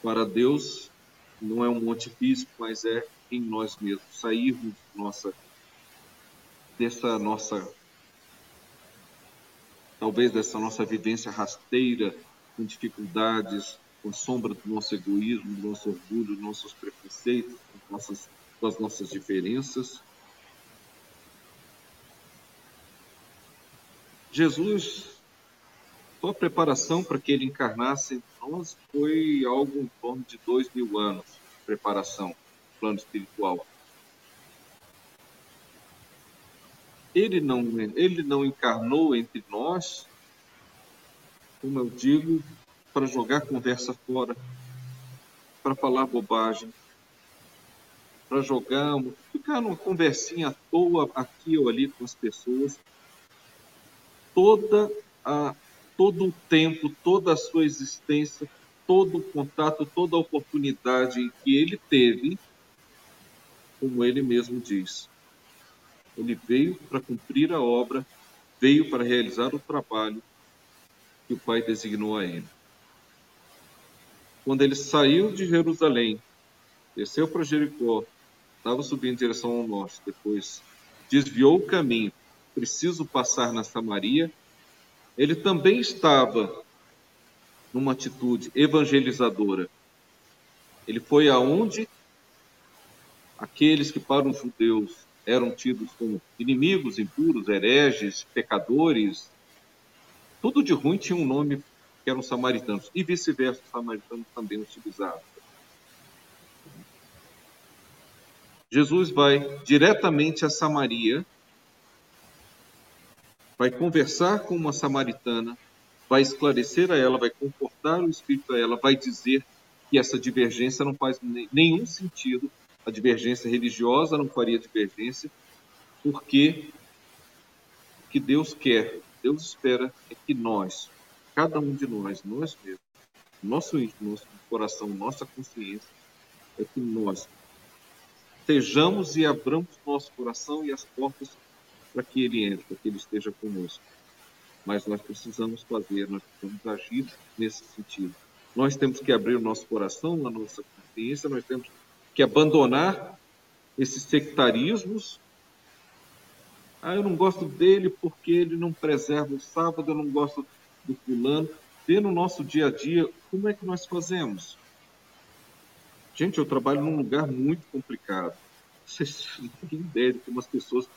para Deus, não é um monte físico, mas é em nós mesmos, sairmos nossa, dessa nossa talvez dessa nossa vivência rasteira, com dificuldades, com sombra do nosso egoísmo, do nosso orgulho, dos nossos preconceitos, com, nossas, nossas diferenças. Jesus, sua preparação para que ele encarnasse entre nós foi algo em torno de dois mil anos de preparação, plano espiritual. ele não, ele não encarnou entre nós, como eu digo, para jogar conversa fora, para falar bobagem, para jogar, ficar numa conversinha à toa aqui ou ali com as pessoas. Toda a, todo o tempo, toda a sua existência, todo o contato, toda a oportunidade que ele teve, como ele mesmo diz, ele veio para cumprir a obra, veio para realizar o trabalho que o Pai designou a ele. Quando ele saiu de Jerusalém, desceu para Jericó, estava subindo em direção ao norte, depois desviou o caminho, preciso passar na Samaria, ele também estava numa atitude evangelizadora. Ele foi aonde aqueles que para os judeus eram tidos como inimigos, impuros, hereges, pecadores. Tudo de ruim tinha um nome que eram samaritanos, e vice-versa, os samaritanos também utilizavam. Jesus vai diretamente a Samaria, vai conversar com uma samaritana, vai esclarecer a ela, vai confortar o espírito a ela, vai dizer que essa divergência não faz nenhum sentido a divergência religiosa não faria divergência, porque o que Deus quer, Deus espera é que nós, cada um de nós, nós mesmos, nosso íntimo, nosso coração, nossa consciência, é que nós estejamos e abramos nosso coração e as portas para que Ele entre, para que Ele esteja conosco. Mas nós precisamos fazer, nós precisamos agir nesse sentido. Nós temos que abrir o nosso coração, a nossa consciência, nós temos que abandonar esses sectarismos. Ah, eu não gosto dele porque ele não preserva o sábado, eu não gosto do fulano. No nosso dia a dia como é que nós fazemos. Gente, eu trabalho num lugar muito complicado. *laughs* Vocês não têm ideia de como as pessoas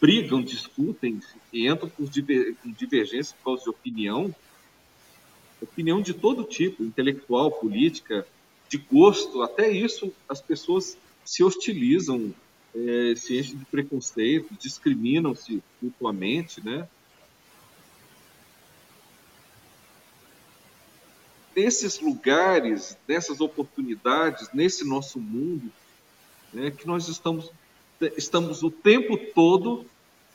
brigam, discutem e entram por divergência por causa de opinião. Opinião de todo tipo, intelectual, política, de gosto, até isso as pessoas se hostilizam, é, se enchem de preconceito, discriminam-se mutuamente, né? Nesses lugares, nessas oportunidades, nesse nosso mundo, né, que nós estamos, estamos o tempo todo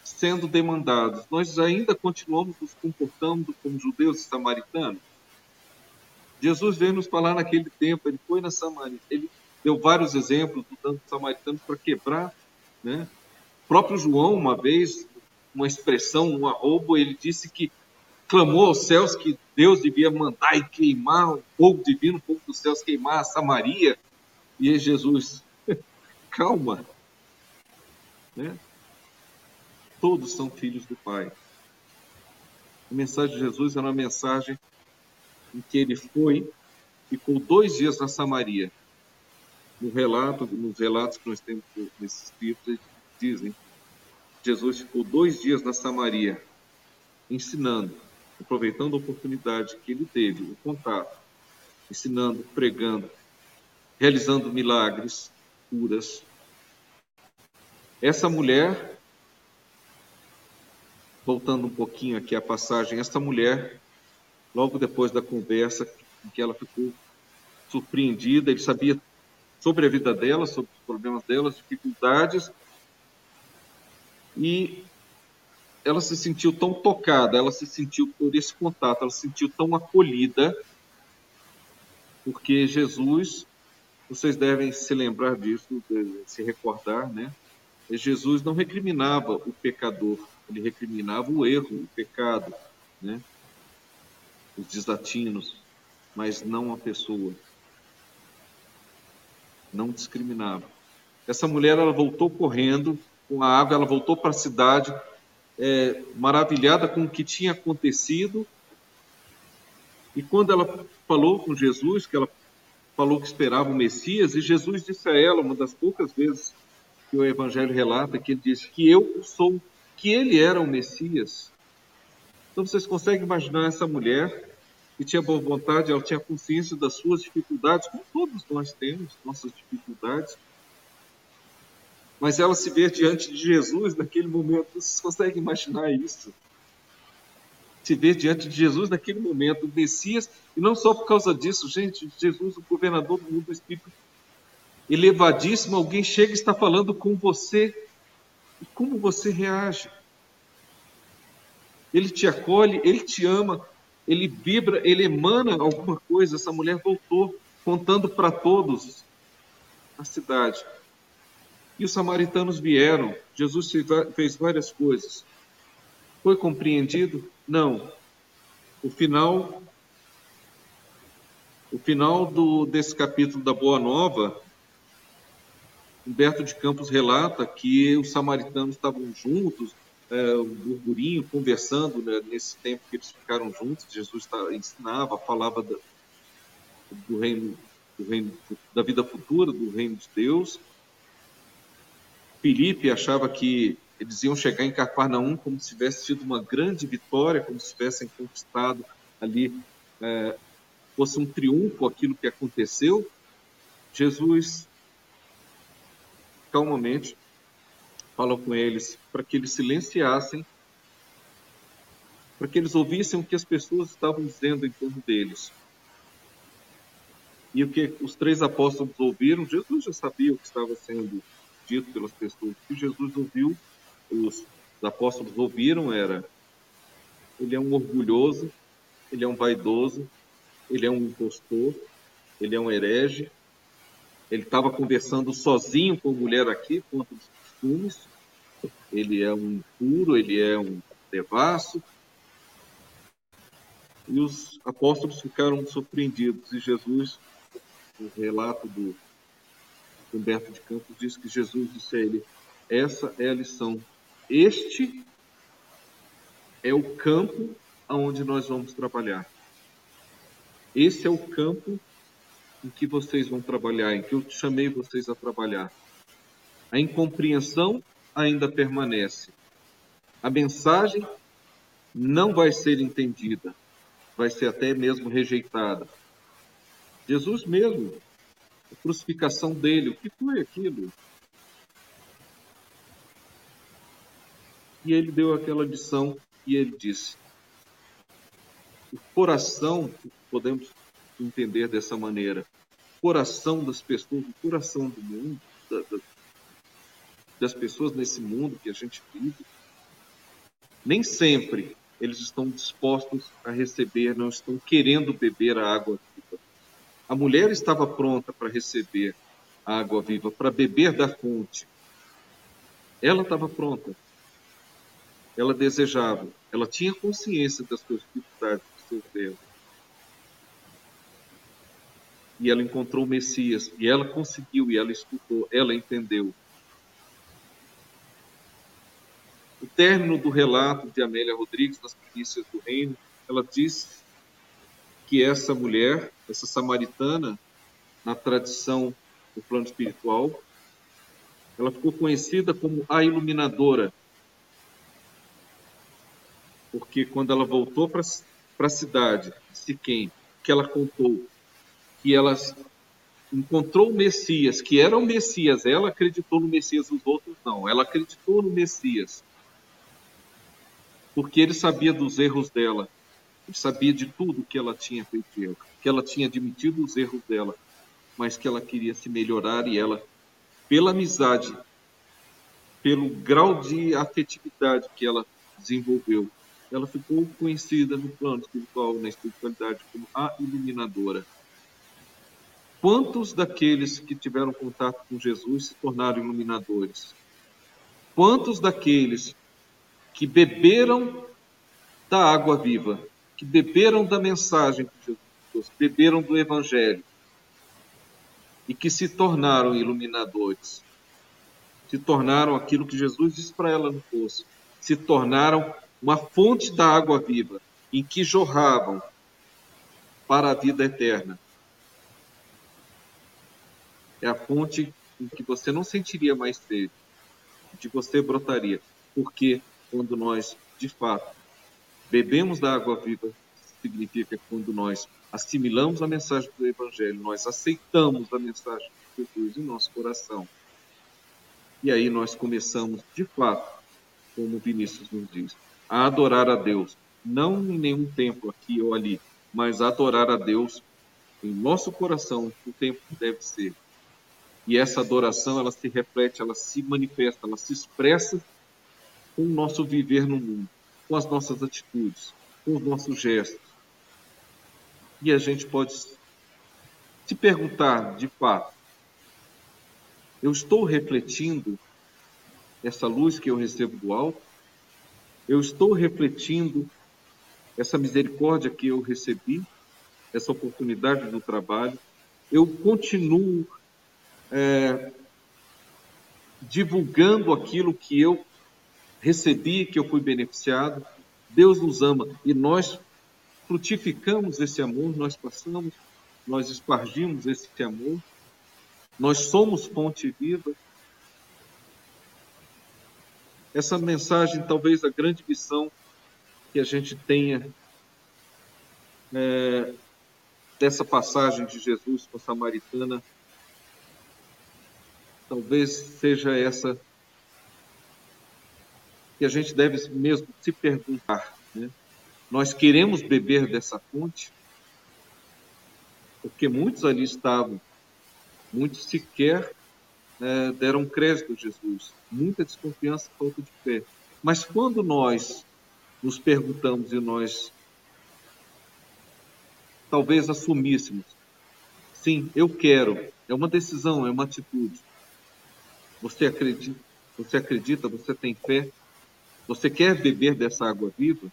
sendo demandados. Nós ainda continuamos nos comportando como judeus e samaritanos. Jesus veio nos falar naquele tempo, ele foi na Samaria, ele deu vários exemplos do tanto samaritano para quebrar, né? O próprio João, uma vez, uma expressão, um arrobo, ele disse que clamou aos céus que Deus devia mandar e queimar o fogo divino, o fogo dos céus queimar a Samaria. E aí Jesus, *laughs* calma, né? Todos são filhos do Pai. A mensagem de Jesus era uma mensagem em que ele foi, ficou dois dias na Samaria. No relato, nos relatos que nós temos nesses livros, dizem Jesus ficou dois dias na Samaria. ensinando, aproveitando a oportunidade que ele teve, o contato, ensinando, pregando, realizando milagres, curas. Essa mulher, voltando um pouquinho aqui à passagem, essa mulher, logo depois da conversa, em que ela ficou surpreendida, ele sabia sobre a vida dela, sobre os problemas dela, as dificuldades, e ela se sentiu tão tocada, ela se sentiu por esse contato, ela se sentiu tão acolhida, porque Jesus, vocês devem se lembrar disso, se recordar, né? Jesus não recriminava o pecador, ele recriminava o erro, o pecado, né? Os desatinos, mas não a pessoa. Não discriminava. Essa mulher, ela voltou correndo com a água, ela voltou para a cidade, é, maravilhada com o que tinha acontecido. E quando ela falou com Jesus, que ela falou que esperava o Messias, e Jesus disse a ela, uma das poucas vezes que o Evangelho relata, que ele disse que eu sou, que ele era o Messias. Então vocês conseguem imaginar essa mulher que tinha boa vontade, ela tinha consciência das suas dificuldades, como todos nós temos nossas dificuldades, mas ela se vê diante de Jesus naquele momento. Vocês conseguem imaginar isso? Se vê diante de Jesus naquele momento, o Messias, e não só por causa disso, gente, Jesus, o governador do mundo do Espírito, elevadíssimo, alguém chega e está falando com você, e como você reage? Ele te acolhe, ele te ama, ele vibra, ele emana alguma coisa. Essa mulher voltou contando para todos a cidade. E os samaritanos vieram. Jesus fez várias coisas. Foi compreendido? Não. O final o final do, desse capítulo da Boa Nova, Humberto de Campos relata que os samaritanos estavam juntos, é, um burburinho, conversando né, nesse tempo que eles ficaram juntos. Jesus tá, ensinava, falava da, do reino, do reino, da vida futura, do reino de Deus. Filipe achava que eles iam chegar em Cafarnaum como se tivesse tido uma grande vitória, como se tivessem conquistado ali, é, fosse um triunfo aquilo que aconteceu. Jesus, calmamente, falou com eles para que eles silenciassem, para que eles ouvissem o que as pessoas estavam dizendo em torno deles. E o que os três apóstolos ouviram, Jesus já sabia o que estava sendo pelas pessoas. Que Jesus ouviu, os apóstolos ouviram era: ele é um orgulhoso, ele é um vaidoso, ele é um impostor, ele é um herege. Ele estava conversando sozinho com a mulher aqui contra os costumes. Ele é um impuro, ele é um devasso. E os apóstolos ficaram surpreendidos. E Jesus, o relato do Humberto de Campos diz que Jesus disse a ele: essa é a lição. Este é o campo aonde nós vamos trabalhar. Esse é o campo em que vocês vão trabalhar, em que eu chamei vocês a trabalhar. A incompreensão ainda permanece. A mensagem não vai ser entendida, vai ser até mesmo rejeitada. Jesus mesmo a crucificação dele. O que foi aquilo? E ele deu aquela lição e ele disse: o coração, podemos entender dessa maneira, o coração das pessoas, o coração do mundo, da, da, das pessoas nesse mundo que a gente vive, nem sempre eles estão dispostos a receber, não estão querendo beber a água. A mulher estava pronta para receber a água viva, para beber da fonte. Ela estava pronta. Ela desejava. Ela tinha consciência das suas dificuldades, dos seus erros. E ela encontrou o Messias. E ela conseguiu, e ela escutou, ela entendeu. O término do relato de Amélia Rodrigues nas Primícias do Reino, ela diz que essa mulher, essa samaritana, na tradição do plano espiritual, ela ficou conhecida como a iluminadora. Porque quando ela voltou para a cidade, Siquém, que ela contou que ela encontrou o Messias, que era o Messias, ela acreditou no Messias, os outros não. Ela acreditou no Messias. Porque ele sabia dos erros dela. Sabia de tudo que ela tinha feito, que ela tinha admitido os erros dela, mas que ela queria se melhorar e ela, pela amizade, pelo grau de afetividade que ela desenvolveu, ela ficou conhecida no plano espiritual, na espiritualidade, como a iluminadora. Quantos daqueles que tiveram contato com Jesus se tornaram iluminadores? Quantos daqueles que beberam da água viva, que beberam da mensagem de Jesus, beberam do Evangelho e que se tornaram iluminadores, se tornaram aquilo que Jesus disse para ela no poço, se tornaram uma fonte da água viva, em que jorravam para a vida eterna. É a fonte em que você não sentiria mais sede, de você brotaria, porque quando nós, de fato, bebemos da água viva, significa que quando nós assimilamos a mensagem do Evangelho, nós aceitamos a mensagem de Jesus em nosso coração. E aí nós começamos, de fato, como Vinícius nos diz, a adorar a Deus, não em nenhum templo aqui ou ali, mas adorar a Deus em nosso coração, o tempo que deve ser. E essa adoração, ela se reflete, ela se manifesta, ela se expressa com o nosso viver no mundo, com as nossas atitudes, com os nossos gestos. E a gente pode se perguntar, de fato, eu estou refletindo essa luz que eu recebo do alto? eu estou refletindo essa misericórdia que eu recebi, essa oportunidade do trabalho, eu continuo é, divulgando aquilo que eu recebi, que eu fui beneficiado. Deus nos ama e nós frutificamos esse amor, nós passamos, nós espargimos esse amor, nós somos fonte viva. Essa mensagem, talvez a grande missão que a gente tenha é, dessa passagem de Jesus com a samaritana, talvez seja essa que a gente deve mesmo se perguntar. Né? Nós queremos beber dessa fonte? Porque muitos ali estavam, muitos sequer é, deram crédito a Jesus. Muita desconfiança, falta de fé. Mas quando nós nos perguntamos e nós talvez assumíssemos, sim, eu quero, é uma decisão, é uma atitude. Você acredita, você acredita, você tem fé, você quer beber dessa água viva?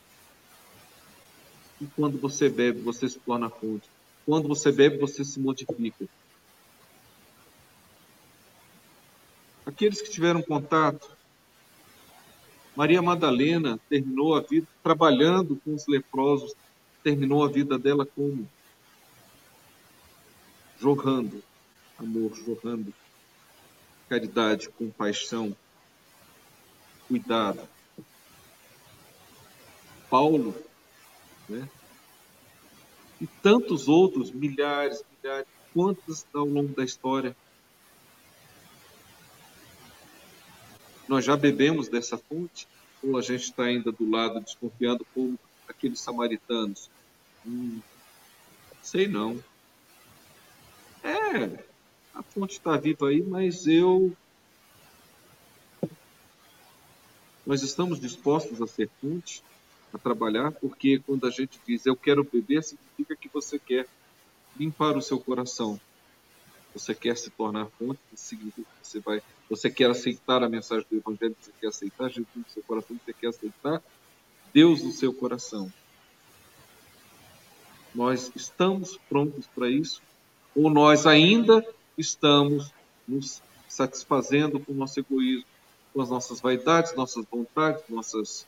E quando você bebe, você se torna fonte. Quando você bebe, você se modifica. aqueles que tiveram contato. Maria Madalena terminou a vida trabalhando com os leprosos, terminou a vida dela como? Jorrando amor, jorrando caridade, compaixão, cuidado. Paulo, né? E tantos outros, milhares, milhares, quantos ao longo da história Nós já bebemos dessa fonte? Ou a gente está ainda do lado desconfiando como aqueles samaritanos? Hum, sei não. É, a fonte está viva aí, mas eu. Nós estamos dispostos a ser fonte, a trabalhar, porque quando a gente diz eu quero beber, significa que você quer limpar o seu coração. Você quer se tornar fonte, significa que você vai você quer aceitar a mensagem do Evangelho, você quer aceitar Jesus no seu coração, você quer aceitar Deus no seu coração. Nós estamos prontos para isso? Ou nós ainda estamos nos satisfazendo com o nosso egoísmo, com as nossas vaidades, nossas vontades, nossas,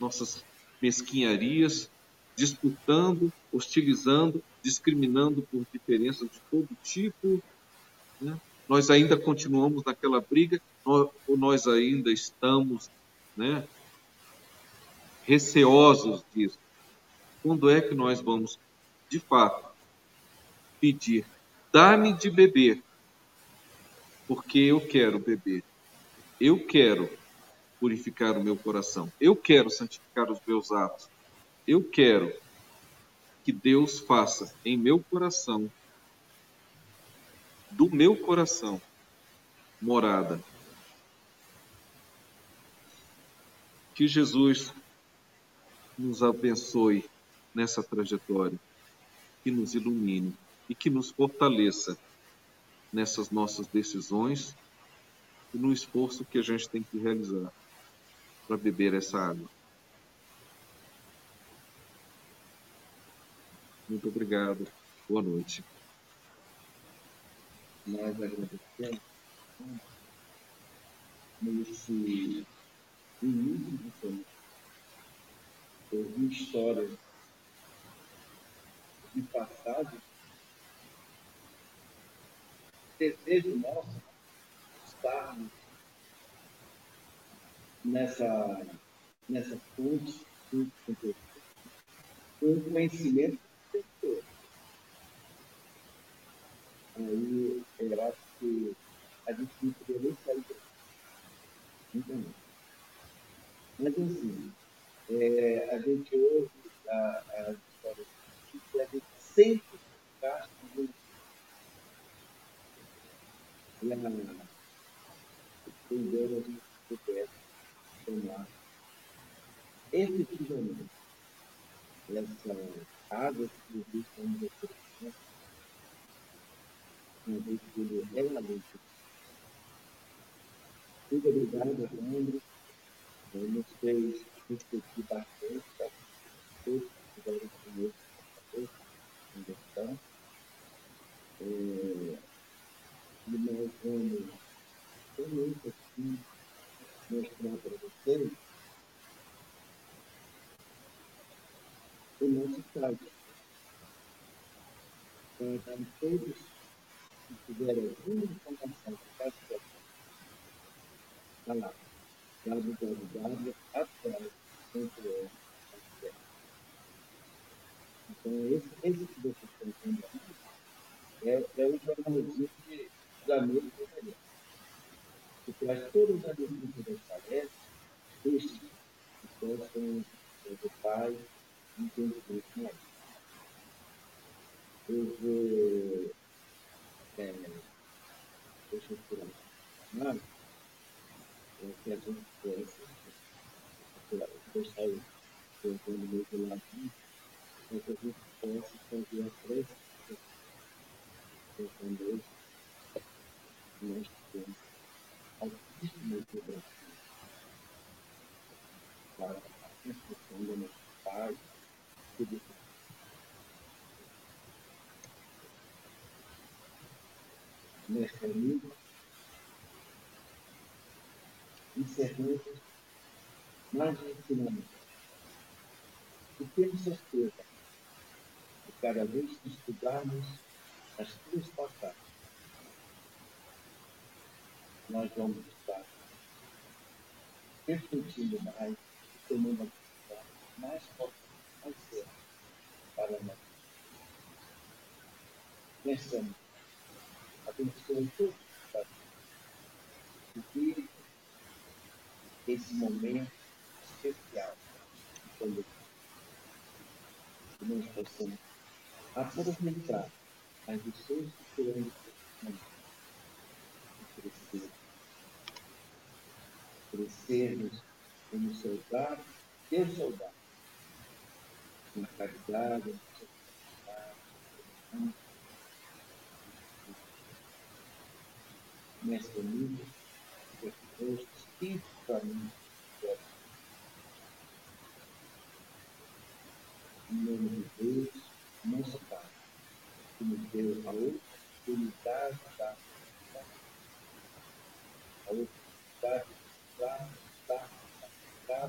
nossas mesquinharias, disputando, hostilizando, discriminando por diferenças de todo tipo, né? nós ainda continuamos naquela briga, ou nós ainda estamos né, receosos disso. Quando é que nós vamos, de fato, pedir: dá-me de beber, porque eu quero beber, eu quero purificar o meu coração, eu quero santificar os meus atos, eu quero que Deus faça em meu coração, do meu coração, morada. Que Jesus nos abençoe nessa trajetória, que nos ilumine e que nos fortaleça nessas nossas decisões e no esforço que a gente tem que realizar para beber essa água. Muito obrigado. Boa noite. Nós agradecemos nesse início de semana. Ouvir histórias de passado. Desejo nosso estarmos nessa, nessa fonte com o conhecimento pessoa. Aí eu acho que a gente não poderia nem sair daqui. Mas assim, é, a gente ouve as histórias e a gente sempre gasta muito. E a com Deus a gente pudesse tomar efetivamente essa água que existe como reflexão, uma vez que ele é a lei. Muito obrigado, André. Nos fez refletir bastante, tá? todos que conosco essa questão. É, e nós vamos somente aqui mostrar para vocês o nosso site. Então, todos que tiverem alguma informação que está lá, www.atrás.org. Então, esse, esse que vocês estão vendo aqui é, é o jornalzinho de, da noite que traz todas as das palestras, textos que possam do Pai, entendimento mais. Eu vou. É, deixa eu tirar. Não, é que a gente possa. Deixar eu tentando meio do ladinho, para que a gente possa fazer a prece. Pensando hoje, nós temos altíssima vibração para a construção da tudo. Neste amigo, encerramos mais um ensinamento. E temos certeza que cada vez que estudarmos as tuas passagens, nós vamos refletindo mais, tomando a decisão mais forte vai ser para nós. Pensamos, abençoe todos o que esse momento especial quando nós possamos aproveitar as lições que serão crescermos como soldados, ter soldados? Na caridade, nessa família, que Deus espiritualmente em nome de Deus, nosso Pai, que nos deu a oportunidade da a oportunidade da da